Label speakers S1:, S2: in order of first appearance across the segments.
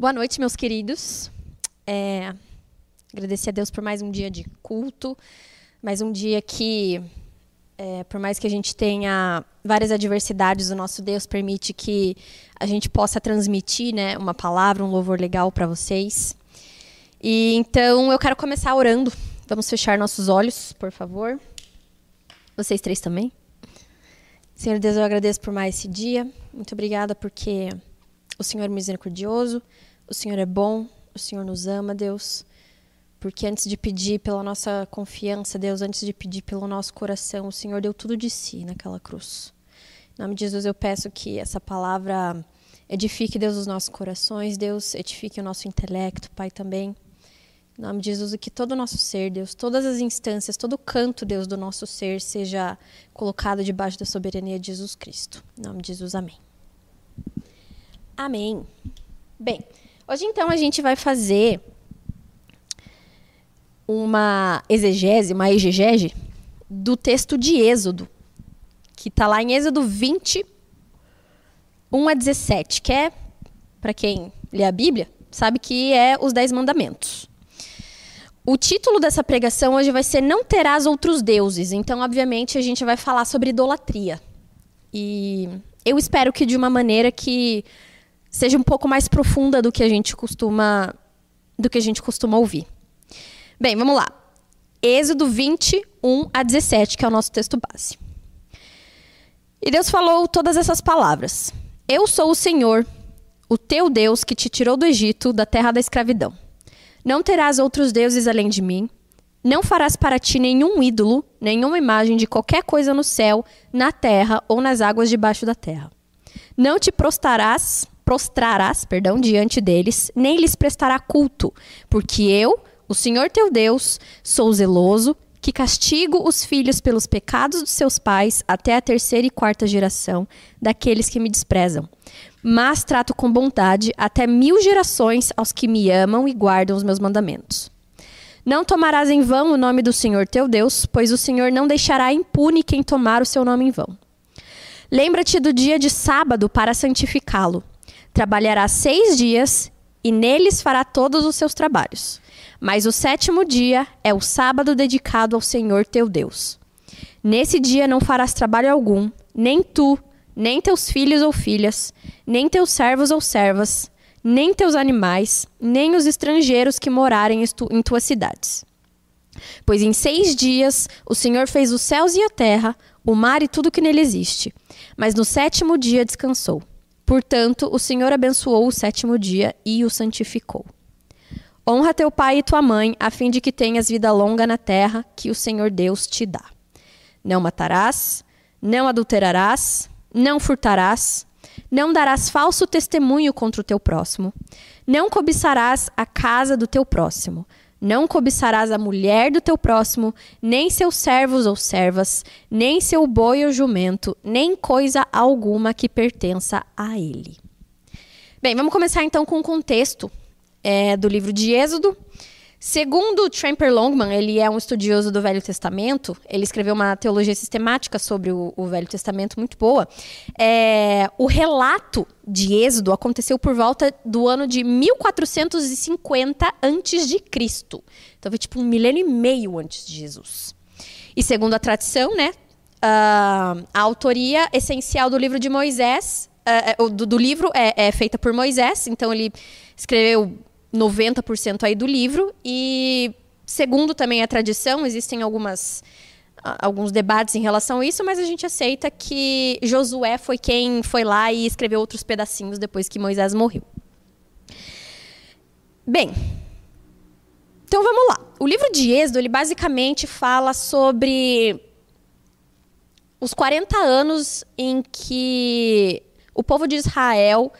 S1: Boa noite, meus queridos. É, agradecer a Deus por mais um dia de culto, mais um dia que, é, por mais que a gente tenha várias adversidades, o nosso Deus permite que a gente possa transmitir né, uma palavra, um louvor legal para vocês. E então eu quero começar orando. Vamos fechar nossos olhos, por favor. Vocês três também. Senhor Deus, eu agradeço por mais esse dia. Muito obrigada porque o Senhor é misericordioso. O Senhor é bom, o Senhor nos ama, Deus. Porque antes de pedir pela nossa confiança, Deus, antes de pedir pelo nosso coração, o Senhor deu tudo de si naquela cruz. Em nome de Jesus, eu peço que essa palavra edifique, Deus, os nossos corações, Deus, edifique o nosso intelecto, Pai, também. Em nome de Jesus, que todo o nosso ser, Deus, todas as instâncias, todo o canto, Deus, do nosso ser seja colocado debaixo da soberania de Jesus Cristo. Em nome de Jesus, amém. Amém. Bem, Hoje, então, a gente vai fazer uma exegese, uma exegese do texto de Êxodo, que está lá em Êxodo 20, 1 a 17, que é, para quem lê a Bíblia, sabe que é os Dez Mandamentos. O título dessa pregação hoje vai ser Não Terás Outros Deuses. Então, obviamente, a gente vai falar sobre idolatria. E eu espero que de uma maneira que seja um pouco mais profunda do que a gente costuma do que a gente costuma ouvir. Bem, vamos lá. Êxodo 21 a 17, que é o nosso texto base. E Deus falou todas essas palavras: Eu sou o Senhor, o teu Deus que te tirou do Egito, da terra da escravidão. Não terás outros deuses além de mim. Não farás para ti nenhum ídolo, nenhuma imagem de qualquer coisa no céu, na terra ou nas águas debaixo da terra. Não te prostrarás prostrarás, perdão, diante deles, nem lhes prestará culto, porque eu, o Senhor teu Deus, sou zeloso, que castigo os filhos pelos pecados dos seus pais até a terceira e quarta geração daqueles que me desprezam. Mas trato com bondade até mil gerações aos que me amam e guardam os meus mandamentos. Não tomarás em vão o nome do Senhor teu Deus, pois o Senhor não deixará impune quem tomar o seu nome em vão. Lembra-te do dia de sábado para santificá-lo. Trabalhará seis dias e neles fará todos os seus trabalhos. Mas o sétimo dia é o sábado dedicado ao Senhor teu Deus. Nesse dia não farás trabalho algum, nem tu, nem teus filhos ou filhas, nem teus servos ou servas, nem teus animais, nem os estrangeiros que morarem em tuas cidades. Pois em seis dias o Senhor fez os céus e a terra, o mar e tudo que nele existe. Mas no sétimo dia descansou. Portanto, o Senhor abençoou o sétimo dia e o santificou. Honra teu pai e tua mãe, a fim de que tenhas vida longa na terra que o Senhor Deus te dá. Não matarás, não adulterarás, não furtarás, não darás falso testemunho contra o teu próximo, não cobiçarás a casa do teu próximo, não cobiçarás a mulher do teu próximo, nem seus servos ou servas, nem seu boi ou jumento, nem coisa alguma que pertença a ele. Bem, vamos começar então com o contexto é, do livro de Êxodo. Segundo Tramper Longman, ele é um estudioso do Velho Testamento, ele escreveu uma teologia sistemática sobre o, o Velho Testamento muito boa. É, o relato de Êxodo aconteceu por volta do ano de 1450 a.C. Então foi tipo um milênio e meio antes de Jesus. E segundo a tradição, né, uh, a autoria essencial do livro de Moisés, uh, do, do, livro é, é feita por Moisés, então ele escreveu 90% aí do livro e segundo também a tradição, existem algumas alguns debates em relação a isso, mas a gente aceita que Josué foi quem foi lá e escreveu outros pedacinhos depois que Moisés morreu. Bem, então vamos lá. O livro de Êxodo, ele basicamente fala sobre os 40 anos em que o povo de Israel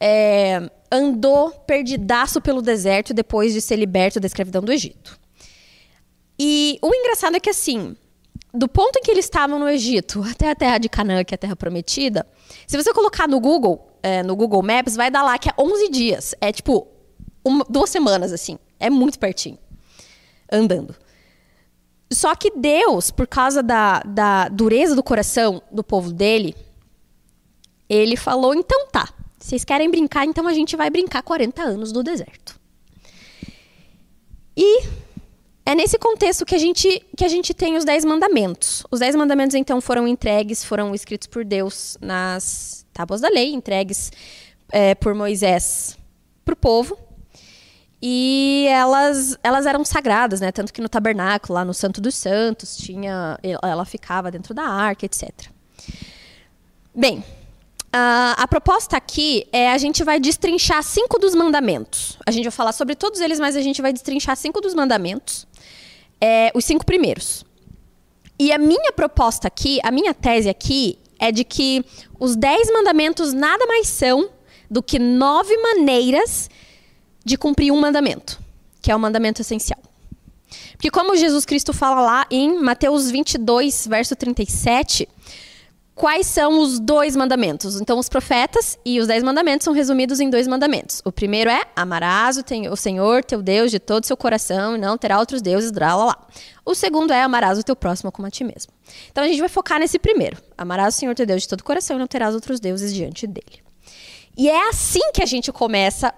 S1: é, andou perdidaço pelo deserto depois de ser liberto da escravidão do Egito. E o engraçado é que, assim, do ponto em que eles estavam no Egito até a terra de Canaã, que é a terra prometida, se você colocar no Google, é, no Google Maps, vai dar lá que é 11 dias. É tipo uma, duas semanas, assim. É muito pertinho. Andando. Só que Deus, por causa da, da dureza do coração do povo dele, ele falou: então tá, Vocês querem brincar, então a gente vai brincar 40 anos no deserto. E é nesse contexto que a gente, que a gente tem os Dez Mandamentos. Os Dez Mandamentos, então, foram entregues, foram escritos por Deus nas tábuas da lei, entregues é, por Moisés para o povo. E elas, elas eram sagradas, né? Tanto que no tabernáculo, lá no Santo dos Santos, tinha, ela ficava dentro da arca, etc. Bem, a, a proposta aqui é a gente vai destrinchar cinco dos mandamentos. A gente vai falar sobre todos eles, mas a gente vai destrinchar cinco dos mandamentos. É, os cinco primeiros. E a minha proposta aqui, a minha tese aqui, é de que os dez mandamentos nada mais são do que nove maneiras de cumprir um mandamento, que é o mandamento essencial. Porque como Jesus Cristo fala lá em Mateus 22, verso 37, quais são os dois mandamentos? Então, os profetas e os dez mandamentos são resumidos em dois mandamentos. O primeiro é: amarás o Senhor, teu Deus, de todo o seu coração, e não terá outros deuses, drá, lá, lá. O segundo é: amarás o teu próximo como a ti mesmo. Então, a gente vai focar nesse primeiro: amarás o Senhor, teu Deus, de todo o coração, e não terás outros deuses diante dele. E é assim que a gente começa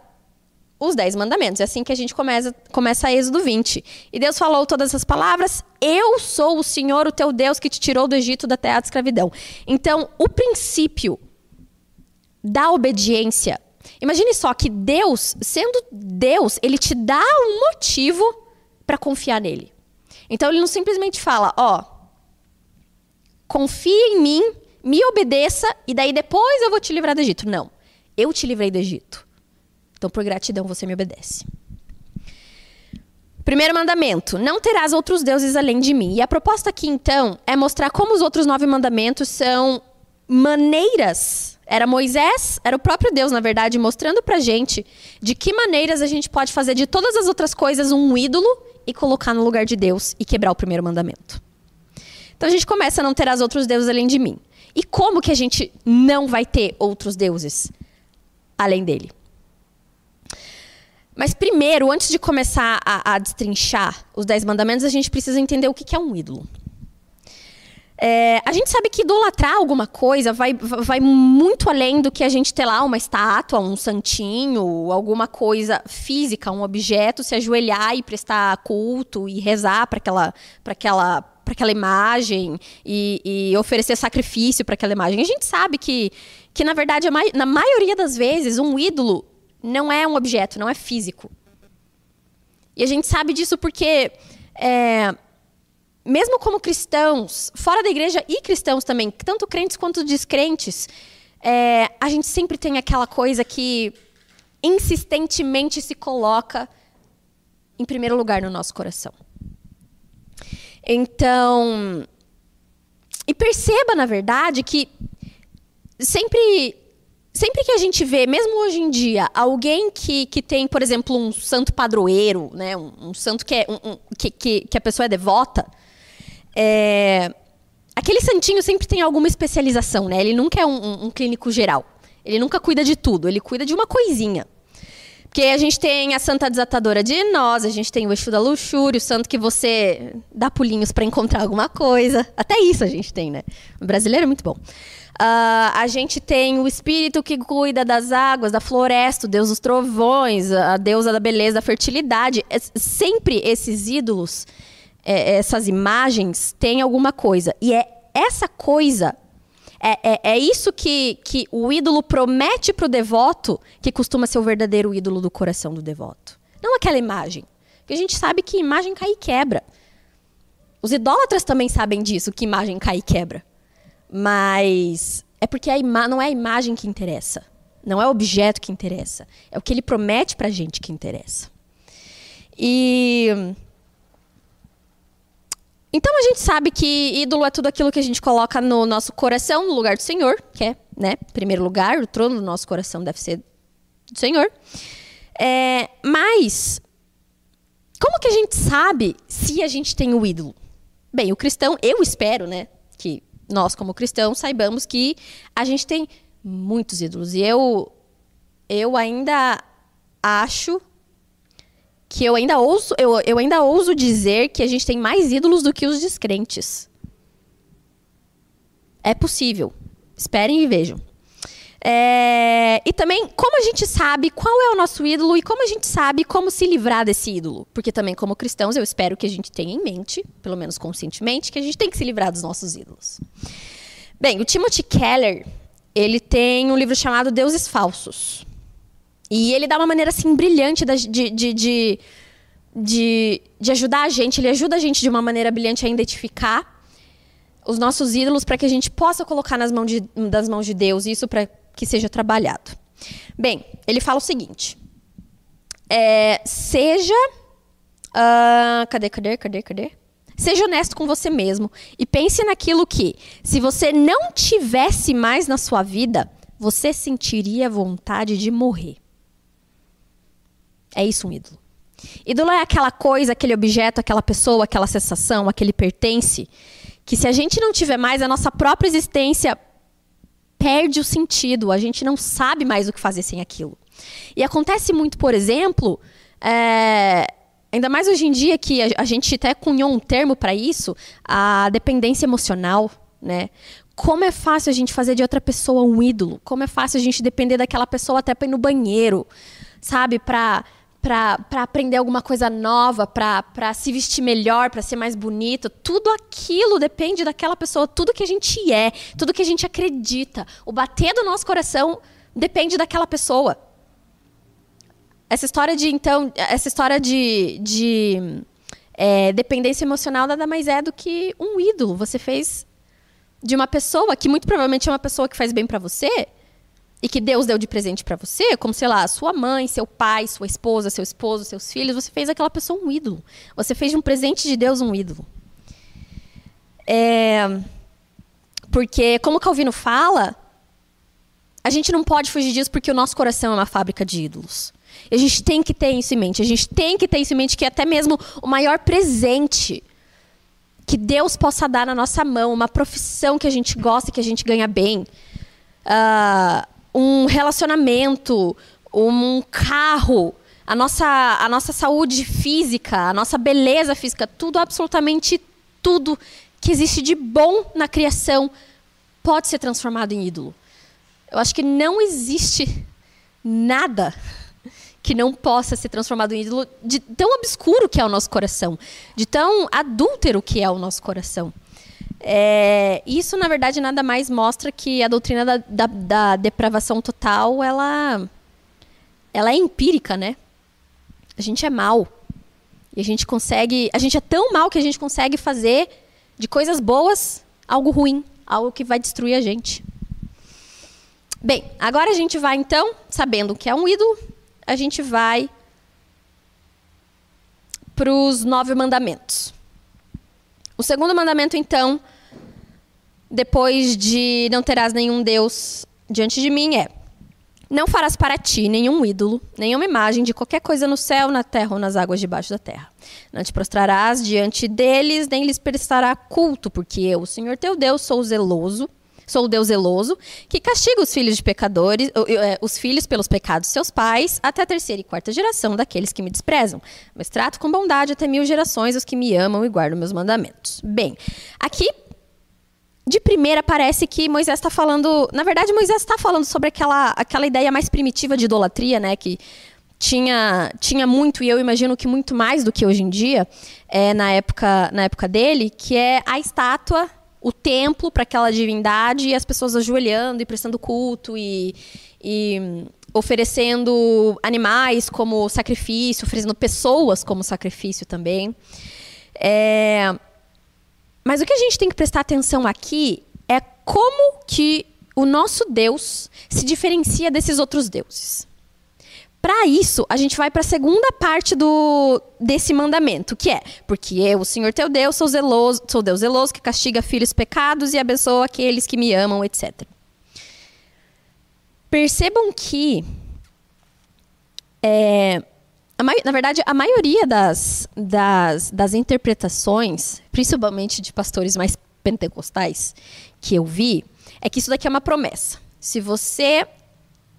S1: os dez mandamentos. É assim que a gente começa, começa a Êxodo 20. E Deus falou todas essas palavras: Eu sou o Senhor, o teu Deus, que te tirou do Egito da terra de escravidão. Então, o princípio da obediência. Imagine só que Deus, sendo Deus, ele te dá um motivo para confiar nele. Então, ele não simplesmente fala: Ó, confia em mim, me obedeça, e daí depois eu vou te livrar do Egito. Não. Eu te livrei do Egito. Então, por gratidão, você me obedece. Primeiro mandamento: não terás outros deuses além de mim. E a proposta aqui, então, é mostrar como os outros nove mandamentos são maneiras. Era Moisés, era o próprio Deus, na verdade, mostrando pra gente de que maneiras a gente pode fazer de todas as outras coisas um ídolo e colocar no lugar de Deus e quebrar o primeiro mandamento. Então a gente começa a não terás outros deuses além de mim. E como que a gente não vai ter outros deuses além dele? Mas primeiro, antes de começar a, a destrinchar os Dez Mandamentos, a gente precisa entender o que, que é um ídolo. É, a gente sabe que idolatrar alguma coisa vai, vai muito além do que a gente ter lá uma estátua, um santinho, alguma coisa física, um objeto, se ajoelhar e prestar culto e rezar para aquela, aquela, aquela imagem e, e oferecer sacrifício para aquela imagem. A gente sabe que, que na verdade, na maioria das vezes, um ídolo não é um objeto, não é físico. E a gente sabe disso porque, é, mesmo como cristãos, fora da igreja e cristãos também, tanto crentes quanto descrentes, é, a gente sempre tem aquela coisa que insistentemente se coloca em primeiro lugar no nosso coração. Então, e perceba, na verdade, que sempre sempre que a gente vê, mesmo hoje em dia, alguém que, que tem, por exemplo, um santo padroeiro, né, um, um santo que, é, um, um, que, que, que, a pessoa é devota, é, aquele santinho sempre tem alguma especialização, né? Ele nunca é um, clínico geral. Ele nunca cuida de tudo, ele cuida de uma coisinha. Porque a gente tem a santa desatadora de nós, a gente tem o Exu da luxúria, o santo que você dá pulinhos para encontrar alguma coisa. Até isso a gente tem, né? O brasileiro é muito bom. Uh, a gente tem o espírito que cuida das águas, da floresta, o deus dos trovões, a deusa da beleza, da fertilidade. É, sempre esses ídolos, é, essas imagens, têm alguma coisa. E é essa coisa, é, é, é isso que, que o ídolo promete para o devoto, que costuma ser o verdadeiro ídolo do coração do devoto. Não aquela imagem. Porque a gente sabe que imagem cai e quebra. Os idólatras também sabem disso, que imagem cai e quebra. Mas é porque a não é a imagem que interessa. Não é o objeto que interessa. É o que ele promete pra gente que interessa. E. Então a gente sabe que ídolo é tudo aquilo que a gente coloca no nosso coração, no lugar do Senhor, que é, né, primeiro lugar, o trono do nosso coração deve ser do Senhor. É, mas, como que a gente sabe se a gente tem o ídolo? Bem, o cristão, eu espero, né, que nós, como cristãos, saibamos que a gente tem muitos ídolos. E eu, eu ainda acho que eu ainda ouso, eu, eu ainda ouso dizer que a gente tem mais ídolos do que os descrentes. É possível. Esperem e vejam. É, e também como a gente sabe qual é o nosso ídolo e como a gente sabe como se livrar desse ídolo. Porque também, como cristãos, eu espero que a gente tenha em mente, pelo menos conscientemente, que a gente tem que se livrar dos nossos ídolos. Bem, o Timothy Keller, ele tem um livro chamado Deuses Falsos. E ele dá uma maneira assim brilhante de, de, de, de, de ajudar a gente, ele ajuda a gente de uma maneira brilhante a identificar os nossos ídolos para que a gente possa colocar nas mãos de, das mãos de Deus isso para que seja trabalhado. Bem, ele fala o seguinte: é, seja. Uh, cadê, cadê, cadê, cadê? Seja honesto com você mesmo e pense naquilo que, se você não tivesse mais na sua vida, você sentiria vontade de morrer. É isso um ídolo. Ídolo é aquela coisa, aquele objeto, aquela pessoa, aquela sensação, aquele pertence, que se a gente não tiver mais, a nossa própria existência perde o sentido, a gente não sabe mais o que fazer sem aquilo. E acontece muito, por exemplo, é, ainda mais hoje em dia que a, a gente até cunhou um termo para isso, a dependência emocional, né? Como é fácil a gente fazer de outra pessoa um ídolo? Como é fácil a gente depender daquela pessoa até para ir no banheiro, sabe? Para para aprender alguma coisa nova, para se vestir melhor, para ser mais bonito. Tudo aquilo depende daquela pessoa, tudo que a gente é, tudo que a gente acredita. O bater do nosso coração depende daquela pessoa. Essa história de, então, essa história de, de é, dependência emocional nada mais é do que um ídolo. Você fez de uma pessoa que muito provavelmente é uma pessoa que faz bem para você, e que Deus deu de presente para você, como sei lá, sua mãe, seu pai, sua esposa, seu esposo, seus filhos, você fez aquela pessoa um ídolo. Você fez de um presente de Deus um ídolo. É... Porque, como Calvino fala, a gente não pode fugir disso porque o nosso coração é uma fábrica de ídolos. E a gente tem que ter isso em mente. A gente tem que ter isso em mente que até mesmo o maior presente que Deus possa dar na nossa mão, uma profissão que a gente gosta que a gente ganha bem. Uh, um relacionamento, um carro, a nossa, a nossa saúde física, a nossa beleza física, tudo, absolutamente tudo que existe de bom na criação pode ser transformado em ídolo. Eu acho que não existe nada que não possa ser transformado em ídolo de tão obscuro que é o nosso coração, de tão adúltero que é o nosso coração. É, isso, na verdade, nada mais mostra que a doutrina da, da, da, depravação total, ela, ela é empírica, né? A gente é mal. E a gente consegue... A gente é tão mal que a gente consegue fazer de coisas boas algo ruim. Algo que vai destruir a gente. Bem, agora a gente vai, então, sabendo que é um ídolo, a gente vai para os nove mandamentos. O segundo mandamento, então, depois de não terás nenhum Deus diante de mim, é: Não farás para ti nenhum ídolo, nenhuma imagem de qualquer coisa no céu, na terra ou nas águas debaixo da terra. Não te prostrarás diante deles, nem lhes prestará culto, porque eu, o Senhor teu Deus, sou zeloso Sou o Deus zeloso, que castiga os filhos de pecadores, é, os filhos pelos pecados de seus pais, até a terceira e quarta geração daqueles que me desprezam. Mas trato com bondade até mil gerações os que me amam e guardam meus mandamentos. Bem, aqui de primeira parece que Moisés está falando. Na verdade, Moisés está falando sobre aquela, aquela ideia mais primitiva de idolatria, né? Que tinha, tinha muito, e eu imagino que muito mais do que hoje em dia, é, na, época, na época dele, que é a estátua o templo para aquela divindade e as pessoas ajoelhando e prestando culto e, e oferecendo animais como sacrifício, oferecendo pessoas como sacrifício também. É... Mas o que a gente tem que prestar atenção aqui é como que o nosso Deus se diferencia desses outros deuses. Para isso, a gente vai para a segunda parte do, desse mandamento, que é: porque eu, o Senhor teu Deus, sou zeloso, sou Deus zeloso que castiga filhos pecados e abençoa aqueles que me amam, etc. Percebam que é, na verdade, a maioria das, das, das interpretações, principalmente de pastores mais pentecostais, que eu vi, é que isso daqui é uma promessa. Se você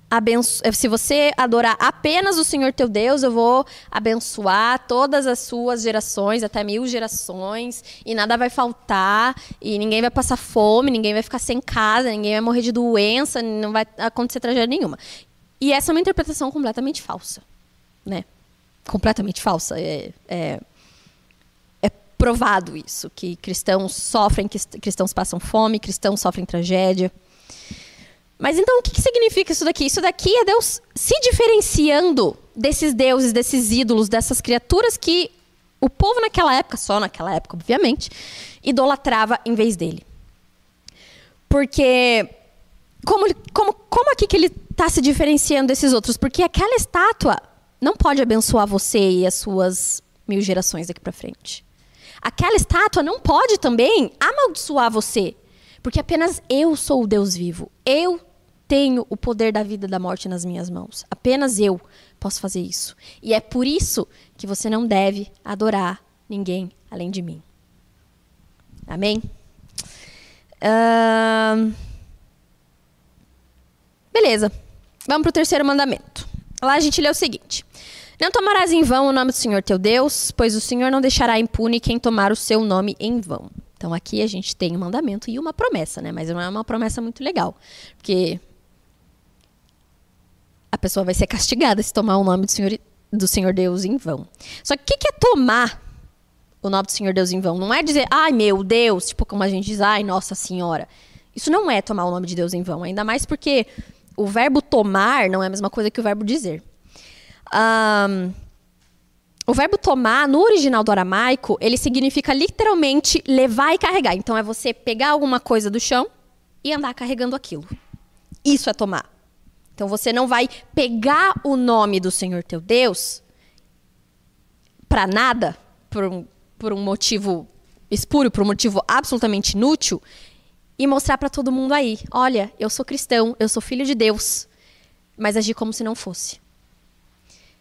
S1: abenço... se você adorar apenas o Senhor teu Deus, eu vou abençoar todas as suas gerações, até mil gerações, e nada vai faltar, e ninguém vai passar fome, ninguém vai ficar sem casa, ninguém vai morrer de doença, não vai acontecer tragédia nenhuma. E essa é uma interpretação completamente falsa, né? Completamente falsa. É, é, é provado isso, que cristãos sofrem, que cristãos passam fome, cristãos sofrem tragédia. Mas então o que, que significa isso daqui? Isso daqui é Deus se diferenciando desses deuses, desses ídolos, dessas criaturas que o povo naquela época, só naquela época, obviamente, idolatrava em vez dele. Porque como, como, como aqui que ele está se diferenciando desses outros? Porque aquela estátua não pode abençoar você e as suas mil gerações daqui para frente. Aquela estátua não pode também amaldiçoar você, porque apenas eu sou o Deus vivo. Eu tenho o poder da vida e da morte nas minhas mãos. Apenas eu posso fazer isso. E é por isso que você não deve adorar ninguém além de mim. Amém? Uh... Beleza. Vamos para o terceiro mandamento. Lá a gente lê o seguinte: Não tomarás em vão o nome do Senhor teu Deus, pois o Senhor não deixará impune quem tomar o seu nome em vão. Então aqui a gente tem um mandamento e uma promessa, né? Mas não é uma promessa muito legal. Porque pessoa vai ser castigada se tomar o nome do Senhor, do Senhor Deus em vão. Só que o que é tomar o nome do Senhor Deus em vão? Não é dizer, ai meu Deus, tipo como a gente diz, ai Nossa Senhora. Isso não é tomar o nome de Deus em vão, ainda mais porque o verbo tomar não é a mesma coisa que o verbo dizer. Um, o verbo tomar, no original do aramaico, ele significa literalmente levar e carregar. Então é você pegar alguma coisa do chão e andar carregando aquilo. Isso é tomar. Então você não vai pegar o nome do Senhor teu Deus para nada, por um, por um motivo espúrio, por um motivo absolutamente inútil, e mostrar para todo mundo aí: olha, eu sou cristão, eu sou filho de Deus, mas agir como se não fosse.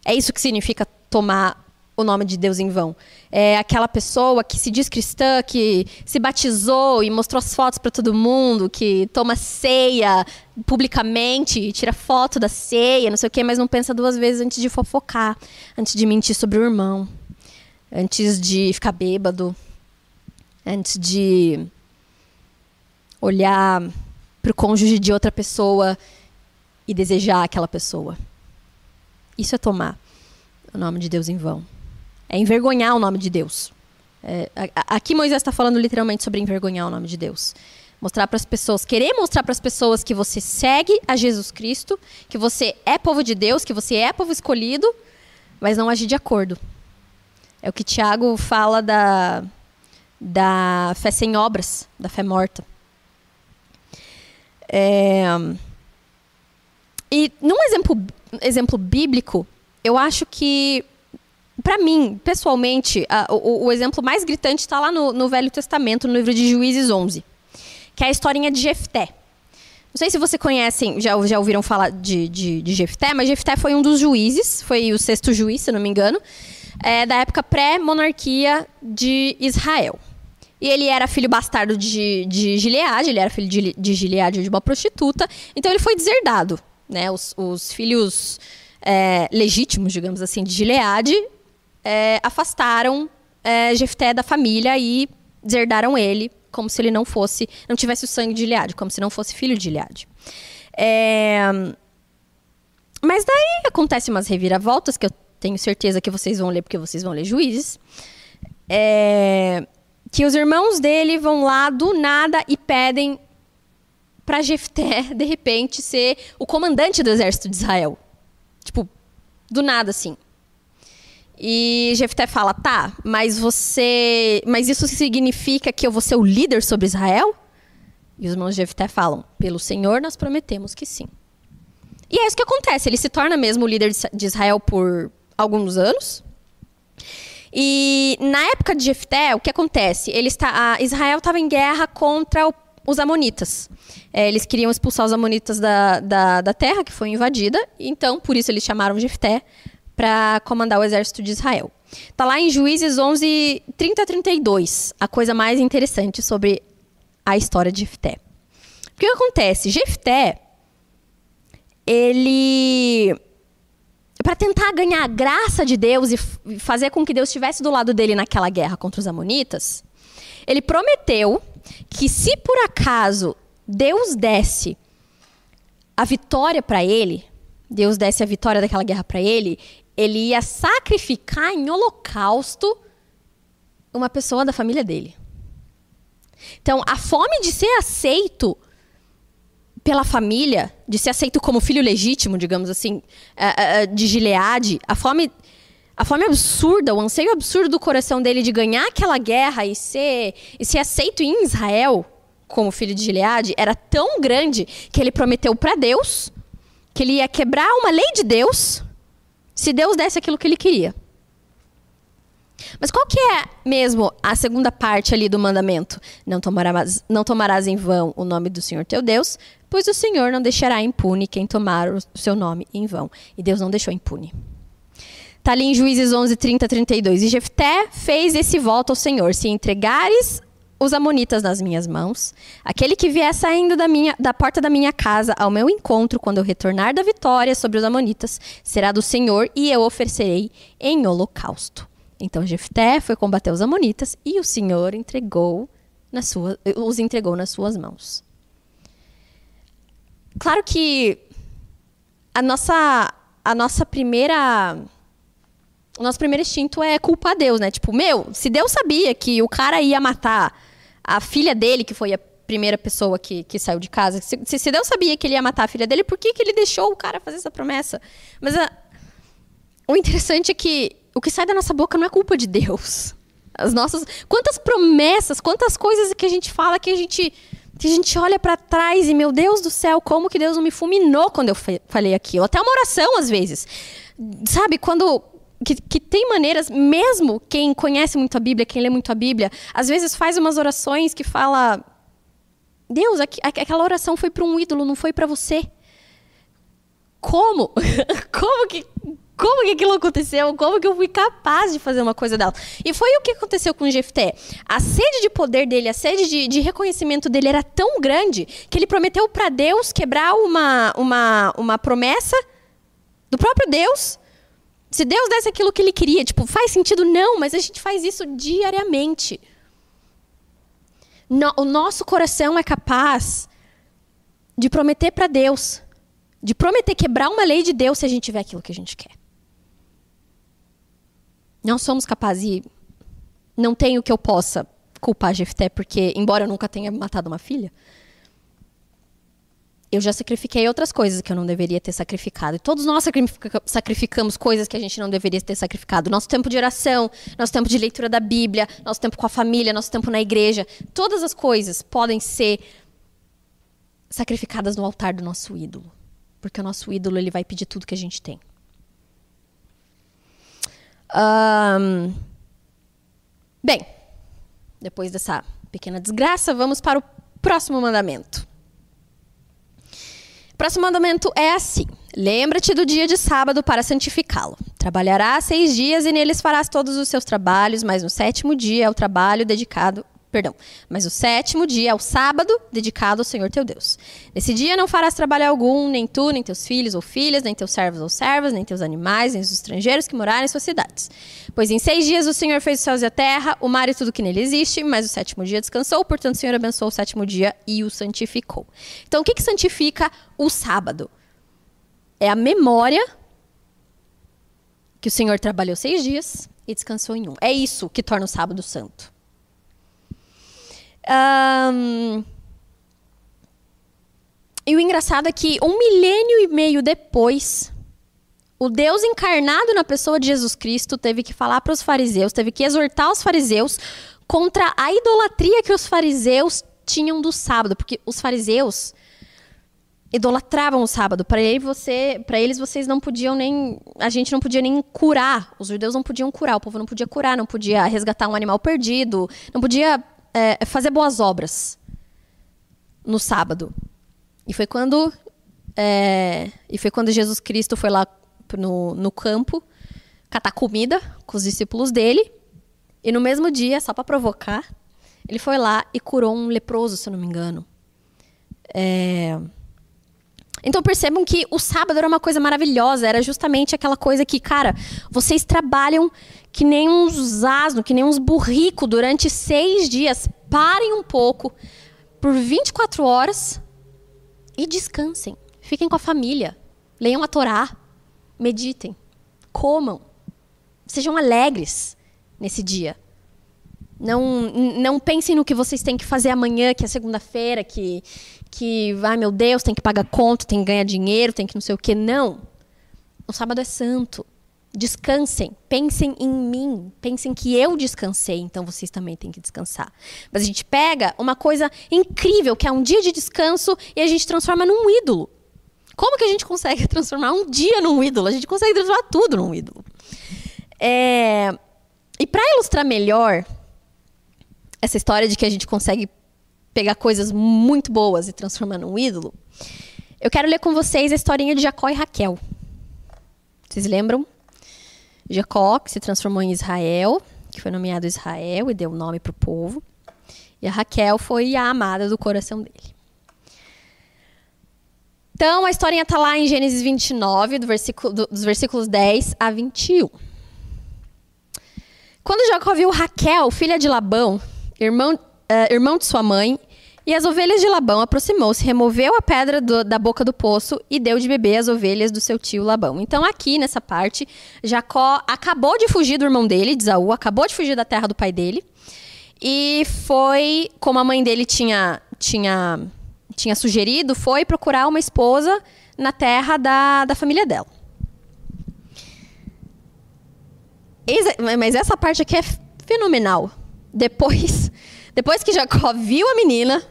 S1: É isso que significa tomar o nome de Deus em vão. É aquela pessoa que se diz cristã, que se batizou e mostrou as fotos para todo mundo, que toma ceia publicamente, tira foto da ceia, não sei o quê, mas não pensa duas vezes antes de fofocar, antes de mentir sobre o irmão, antes de ficar bêbado, antes de olhar para o cônjuge de outra pessoa e desejar aquela pessoa. Isso é tomar o nome de Deus em vão. É envergonhar o nome de Deus. É, aqui Moisés está falando literalmente sobre envergonhar o nome de Deus. Mostrar para as pessoas, querer mostrar para as pessoas que você segue a Jesus Cristo, que você é povo de Deus, que você é povo escolhido, mas não agir de acordo. É o que Tiago fala da, da fé sem obras, da fé morta. É, e num exemplo, exemplo bíblico, eu acho que para mim, pessoalmente, o, o, exemplo mais gritante está lá no, no, Velho Testamento, no livro de Juízes 11, que é a historinha de Jefté. Não sei se vocês conhecem, já, já ouviram falar de, de, de Jefté, mas Jefté foi um dos juízes, foi o sexto juiz, se não me engano, é, da época pré-monarquia de Israel. E ele era filho bastardo de, de Gileade, ele era filho de, de Gileade de uma prostituta, então ele foi deserdado. Né? Os, os filhos é, legítimos, digamos assim, de Gileade é, afastaram é, Jefté da família e deserdaram ele como se ele não fosse, não tivesse o sangue de Gileade, como se não fosse filho de Gileade. É, mas daí acontecem umas reviravoltas que eu tenho certeza que vocês vão ler porque vocês vão ler Juízes. É, que os irmãos dele vão lá do nada e pedem para Jefté, de repente, ser o comandante do exército de Israel. Tipo, do nada, assim. E Jefté fala: "Tá, mas você, mas isso significa que eu vou ser o líder sobre Israel?" E os irmãos de Jefté falam: "Pelo Senhor nós prometemos que sim." E é isso que acontece, ele se torna mesmo o líder de Israel por alguns anos. E na época de Jefté, o que acontece? Ele está, Israel estava em guerra contra o, os amonitas. É, eles queriam expulsar os amonitas da, da, da, terra que foi invadida, então por isso eles chamaram Jefté para comandar o exército de Israel. Está lá em Juízes 11, 30 a 32, a coisa mais interessante sobre a história de Jefté. O que acontece? Jefté, ele para tentar ganhar a graça de Deus e fazer com que Deus estivesse do lado dele naquela guerra contra os amonitas, ele prometeu que se por acaso Deus desse a vitória para ele, Deus desse a vitória daquela guerra para ele, ele ia sacrificar em holocausto uma pessoa da família dele. Então, a fome de ser aceito pela família, de ser aceito como filho legítimo, digamos assim, é, é, é, de Gileade, a fome, a fome absurda, o anseio absurdo do coração dele de ganhar aquela guerra e ser, e ser aceito em Israel como filho de Gileade era tão grande que ele prometeu para Deus que ele ia quebrar uma lei de Deus se Deus desse aquilo que ele queria. Mas qual que é mesmo a segunda parte ali do mandamento? Não tomarás, não tomarás em vão o nome do Senhor teu Deus, pois o Senhor não deixará impune quem tomar o seu nome em vão. E Deus não deixou impune. Está ali em Juízes 11, 30, 32. E Jefté fez esse voto ao Senhor: se entregares os amonitas nas minhas mãos, aquele que vier saindo da, minha, da porta da minha casa ao meu encontro quando eu retornar da vitória sobre os amonitas, será do Senhor e eu oferecerei em holocausto. Então Jefté foi combater os amonitas e o Senhor entregou na sua, os entregou nas suas mãos. Claro que a nossa a nossa primeira o nosso primeiro instinto é culpar Deus, né? Tipo, meu, se Deus sabia que o cara ia matar a filha dele, que foi a primeira pessoa que, que saiu de casa, se, se Deus sabia que ele ia matar a filha dele, por que, que ele deixou o cara fazer essa promessa? Mas a, o interessante é que o que sai da nossa boca não é culpa de Deus. As nossas quantas promessas, quantas coisas que a gente fala que a gente que a gente olha para trás e meu Deus do céu, como que Deus não me fulminou quando eu falei aquilo? Até uma oração às vezes. Sabe, quando que, que, tem maneiras, mesmo quem conhece muito a Bíblia, quem lê muito a Bíblia, às vezes faz umas orações que fala Deus, aqu aquela oração foi para um ídolo, não foi para você. Como? Como que como que aquilo aconteceu? Como que eu fui capaz de fazer uma coisa dela? E foi o que aconteceu com o Jefté. A sede de poder dele, a sede de, de reconhecimento dele era tão grande que ele prometeu para Deus quebrar uma, uma, uma promessa do próprio Deus. Se Deus desse aquilo que ele queria, tipo, faz sentido? Não, mas a gente faz isso diariamente. No, o nosso coração é capaz de prometer para Deus, de prometer quebrar uma lei de Deus se a gente tiver aquilo que a gente quer. Não somos capazes e não tenho que eu possa culpar Jefté, porque, embora eu nunca tenha matado uma filha, eu já sacrifiquei outras coisas que eu não deveria ter sacrificado. E todos nós sacrificamos coisas que a gente não deveria ter sacrificado. Nosso tempo de oração, nosso tempo de leitura da Bíblia, nosso tempo com a família, nosso tempo na igreja. Todas as coisas podem ser sacrificadas no altar do nosso ídolo. Porque o nosso ídolo ele vai pedir tudo que a gente tem. Um, bem, depois dessa pequena desgraça, vamos para o próximo mandamento. Próximo mandamento é assim: Lembra-te do dia de sábado para santificá-lo. Trabalharás seis dias e neles farás todos os seus trabalhos, mas no sétimo dia é o trabalho dedicado Perdão. Mas o sétimo dia é o sábado, dedicado ao Senhor teu Deus. Nesse dia não farás trabalho algum, nem tu, nem teus filhos ou filhas, nem teus servos ou servas, nem teus animais, nem os estrangeiros que morarem em suas cidades. Pois em seis dias o Senhor fez os céus e a terra, o mar e tudo que nele existe, mas o sétimo dia descansou, portanto o Senhor abençoou o sétimo dia e o santificou. Então o que, que santifica o sábado? É a memória que o Senhor trabalhou seis dias e descansou em um. É isso que torna o sábado santo. Um, e o engraçado é que um milênio e meio depois, o Deus encarnado na pessoa de Jesus Cristo teve que falar para os fariseus, teve que exortar os fariseus contra a idolatria que os fariseus tinham do sábado, porque os fariseus idolatravam o sábado. Para ele, você, para eles vocês não podiam nem, a gente não podia nem curar. Os judeus não podiam curar, o povo não podia curar, não podia resgatar um animal perdido, não podia é, fazer boas obras no sábado. E foi quando é, e foi quando Jesus Cristo foi lá no, no campo catar comida com os discípulos dele. E no mesmo dia, só para provocar, ele foi lá e curou um leproso, se eu não me engano. É... Então percebam que o sábado era uma coisa maravilhosa, era justamente aquela coisa que, cara, vocês trabalham que nem uns asno, que nem uns burrico durante seis dias. Parem um pouco por 24 horas e descansem. Fiquem com a família. Leiam a Torá. Meditem. Comam. Sejam alegres nesse dia. Não, não pensem no que vocês têm que fazer amanhã, que é segunda-feira, que, que, ai meu Deus, tem que pagar conta, tem que ganhar dinheiro, tem que não sei o quê. Não. O sábado é santo. Descansem, pensem em mim, pensem que eu descansei, então vocês também têm que descansar. Mas a gente pega uma coisa incrível, que é um dia de descanso, e a gente transforma num ídolo. Como que a gente consegue transformar um dia num ídolo? A gente consegue transformar tudo num ídolo. É... E para ilustrar melhor essa história de que a gente consegue pegar coisas muito boas e transformar num ídolo, eu quero ler com vocês a historinha de Jacó e Raquel. Vocês lembram? Jacó, que se transformou em Israel, que foi nomeado Israel e deu nome para o povo. E a Raquel foi a amada do coração dele. Então, a historinha está lá em Gênesis 29, do versículo, do, dos versículos 10 a 21. Quando Jacó viu Raquel, filha de Labão, irmão, uh, irmão de sua mãe, e as ovelhas de Labão aproximou-se, removeu a pedra do, da boca do poço e deu de beber as ovelhas do seu tio Labão. Então, aqui nessa parte, Jacó acabou de fugir do irmão dele, de Isaú, acabou de fugir da terra do pai dele. E foi, como a mãe dele tinha, tinha, tinha sugerido, foi procurar uma esposa na terra da, da família dela. Mas essa parte aqui é fenomenal. Depois, depois que Jacó viu a menina,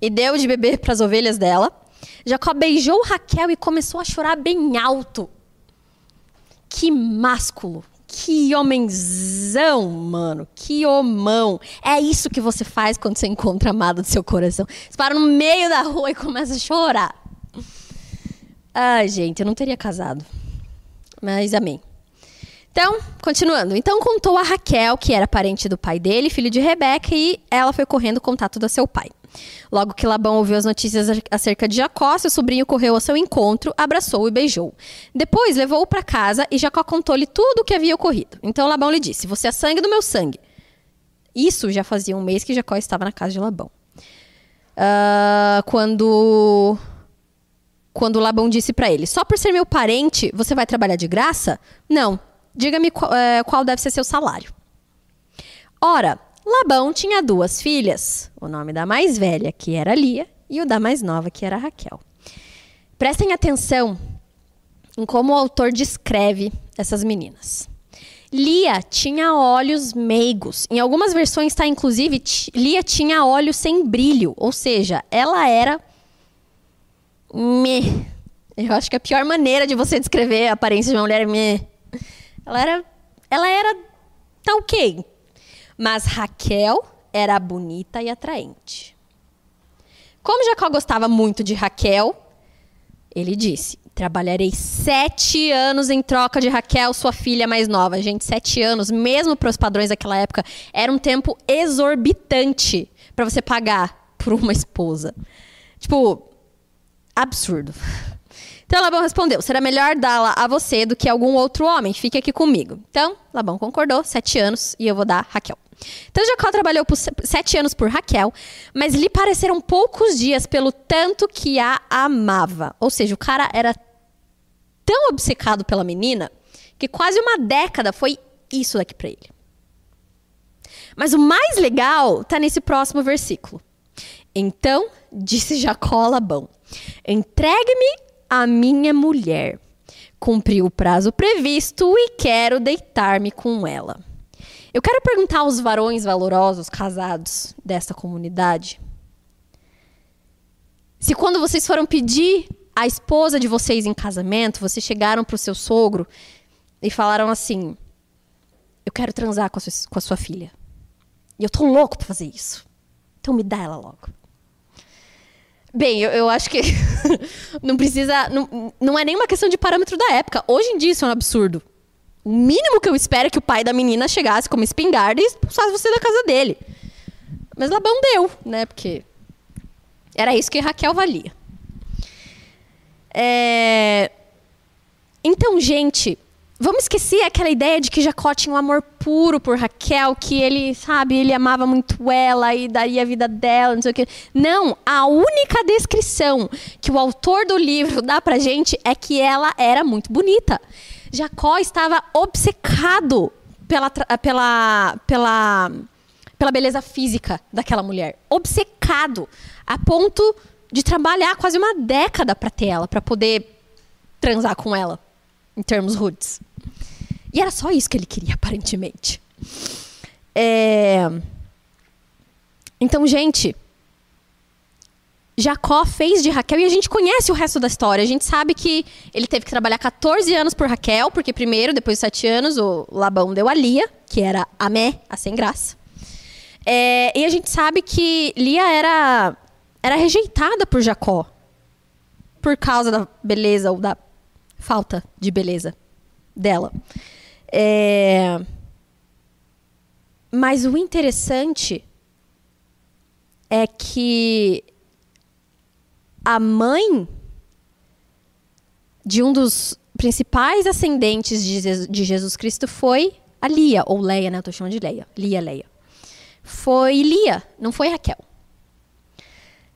S1: e deu de beber para as ovelhas dela. Jacó beijou Raquel e começou a chorar bem alto. Que másculo, que homenzão, mano. Que homão. É isso que você faz quando você encontra a amada do seu coração. Você para no meio da rua e começa a chorar. Ai, gente, eu não teria casado. Mas amém. Então, continuando. Então contou a Raquel, que era parente do pai dele, filho de Rebeca, e ela foi correndo contar tudo a seu pai. Logo que Labão ouviu as notícias acerca de Jacó, seu sobrinho correu ao seu encontro, abraçou e beijou. Depois levou-o para casa e Jacó contou-lhe tudo o que havia ocorrido. Então Labão lhe disse: Você é sangue do meu sangue. Isso já fazia um mês que Jacó estava na casa de Labão. Uh, quando quando Labão disse para ele: Só por ser meu parente, você vai trabalhar de graça? Não. Diga-me qual, é, qual deve ser seu salário. Ora, Labão tinha duas filhas, o nome da mais velha, que era Lia, e o da mais nova, que era Raquel. Prestem atenção em como o autor descreve essas meninas. Lia tinha olhos meigos. Em algumas versões está inclusive Lia tinha olhos sem brilho, ou seja, ela era me. Eu acho que a pior maneira de você descrever a aparência de uma mulher é me. Ela era ela era tá OK, mas Raquel era bonita e atraente. Como Jacó gostava muito de Raquel, ele disse: Trabalharei sete anos em troca de Raquel, sua filha mais nova. Gente, sete anos, mesmo para os padrões daquela época, era um tempo exorbitante para você pagar por uma esposa. Tipo, absurdo. Então Labão respondeu: será melhor dá-la a você do que a algum outro homem. Fique aqui comigo. Então Labão concordou, sete anos, e eu vou dar Raquel. Então Jacó trabalhou por sete anos por Raquel, mas lhe pareceram poucos dias pelo tanto que a amava. Ou seja, o cara era tão obcecado pela menina que quase uma década foi isso daqui para ele. Mas o mais legal está nesse próximo versículo. Então disse Jacó a Labão: Entregue-me a minha mulher. Cumpri o prazo previsto e quero deitar-me com ela. Eu quero perguntar aos varões valorosos casados dessa comunidade se quando vocês foram pedir a esposa de vocês em casamento, vocês chegaram para o seu sogro e falaram assim: Eu quero transar com a sua, com a sua filha. E eu tô louco para fazer isso. Então me dá ela logo. Bem, eu, eu acho que não precisa. Não, não é nenhuma questão de parâmetro da época. Hoje em dia isso é um absurdo. O mínimo que eu espero é que o pai da menina chegasse com uma espingarda e expulsasse você da casa dele. Mas Labão deu, né? Porque era isso que Raquel valia. É... Então, gente, vamos esquecer aquela ideia de que Jacó tinha um amor puro por Raquel, que ele, sabe, ele amava muito ela e daria a vida dela, não sei o quê. Não, a única descrição que o autor do livro dá pra gente é que ela era muito bonita. Jacó estava obcecado pela, pela, pela, pela beleza física daquela mulher. Obcecado. A ponto de trabalhar quase uma década para ter ela, para poder transar com ela, em termos rudes. E era só isso que ele queria, aparentemente. É... Então, gente, Jacó fez de Raquel e a gente conhece o resto da história. A gente sabe que ele teve que trabalhar 14 anos por Raquel, porque primeiro, depois de 7 anos, o Labão deu a Lia, que era a Mé, a sem graça. É, e a gente sabe que Lia era era rejeitada por Jacó por causa da beleza ou da falta de beleza dela. É... Mas o interessante é que a mãe de um dos principais ascendentes de Jesus Cristo foi a Lia, ou Leia, né? Eu tô chamando de Leia. Lia, Leia. Foi Lia, não foi Raquel.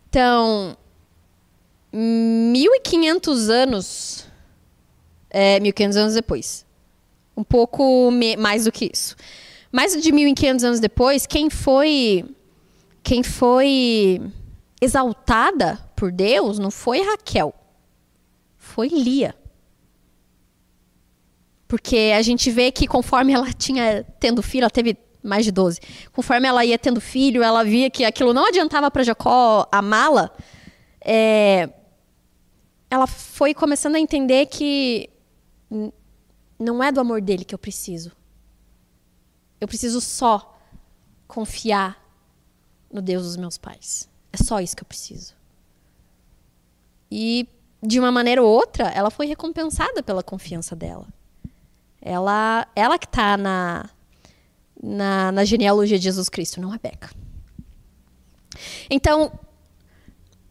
S1: Então, 1.500 anos, é, 1.500 anos depois, um pouco mais do que isso. Mais de 1.500 anos depois, quem foi, quem foi exaltada por Deus não foi Raquel, foi Lia. Porque a gente vê que conforme ela tinha tendo filho, ela teve mais de 12. Conforme ela ia tendo filho, ela via que aquilo não adiantava para Jacó amá-la. É, ela foi começando a entender que não é do amor dele que eu preciso. Eu preciso só confiar no Deus dos meus pais. É só isso que eu preciso. E de uma maneira ou outra, ela foi recompensada pela confiança dela. Ela, ela que está na na, na genealogia de Jesus Cristo, não Rebeca. Então,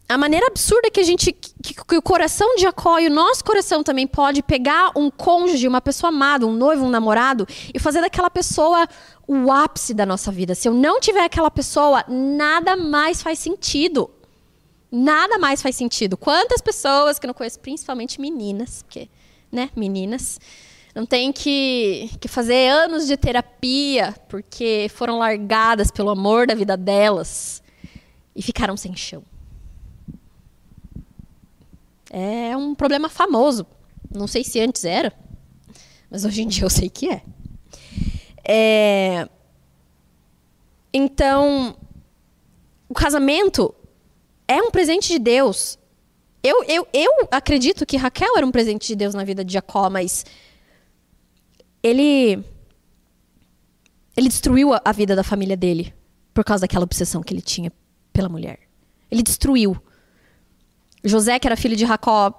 S1: a maneira absurda que a gente que, que, o coração de Jacó e o nosso coração também pode pegar um cônjuge, uma pessoa amada, um noivo, um namorado e fazer daquela pessoa o ápice da nossa vida. Se eu não tiver aquela pessoa, nada mais faz sentido. Nada mais faz sentido. Quantas pessoas que eu não conheço, principalmente meninas, porque, né, meninas, não tem que, que fazer anos de terapia porque foram largadas pelo amor da vida delas e ficaram sem chão. É um problema famoso. Não sei se antes era, mas hoje em dia eu sei que é. é... Então, o casamento é um presente de Deus. Eu, eu, eu acredito que Raquel era um presente de Deus na vida de Jacó, mas ele ele destruiu a, a vida da família dele por causa daquela obsessão que ele tinha pela mulher. Ele destruiu. José, que era filho de Jacó.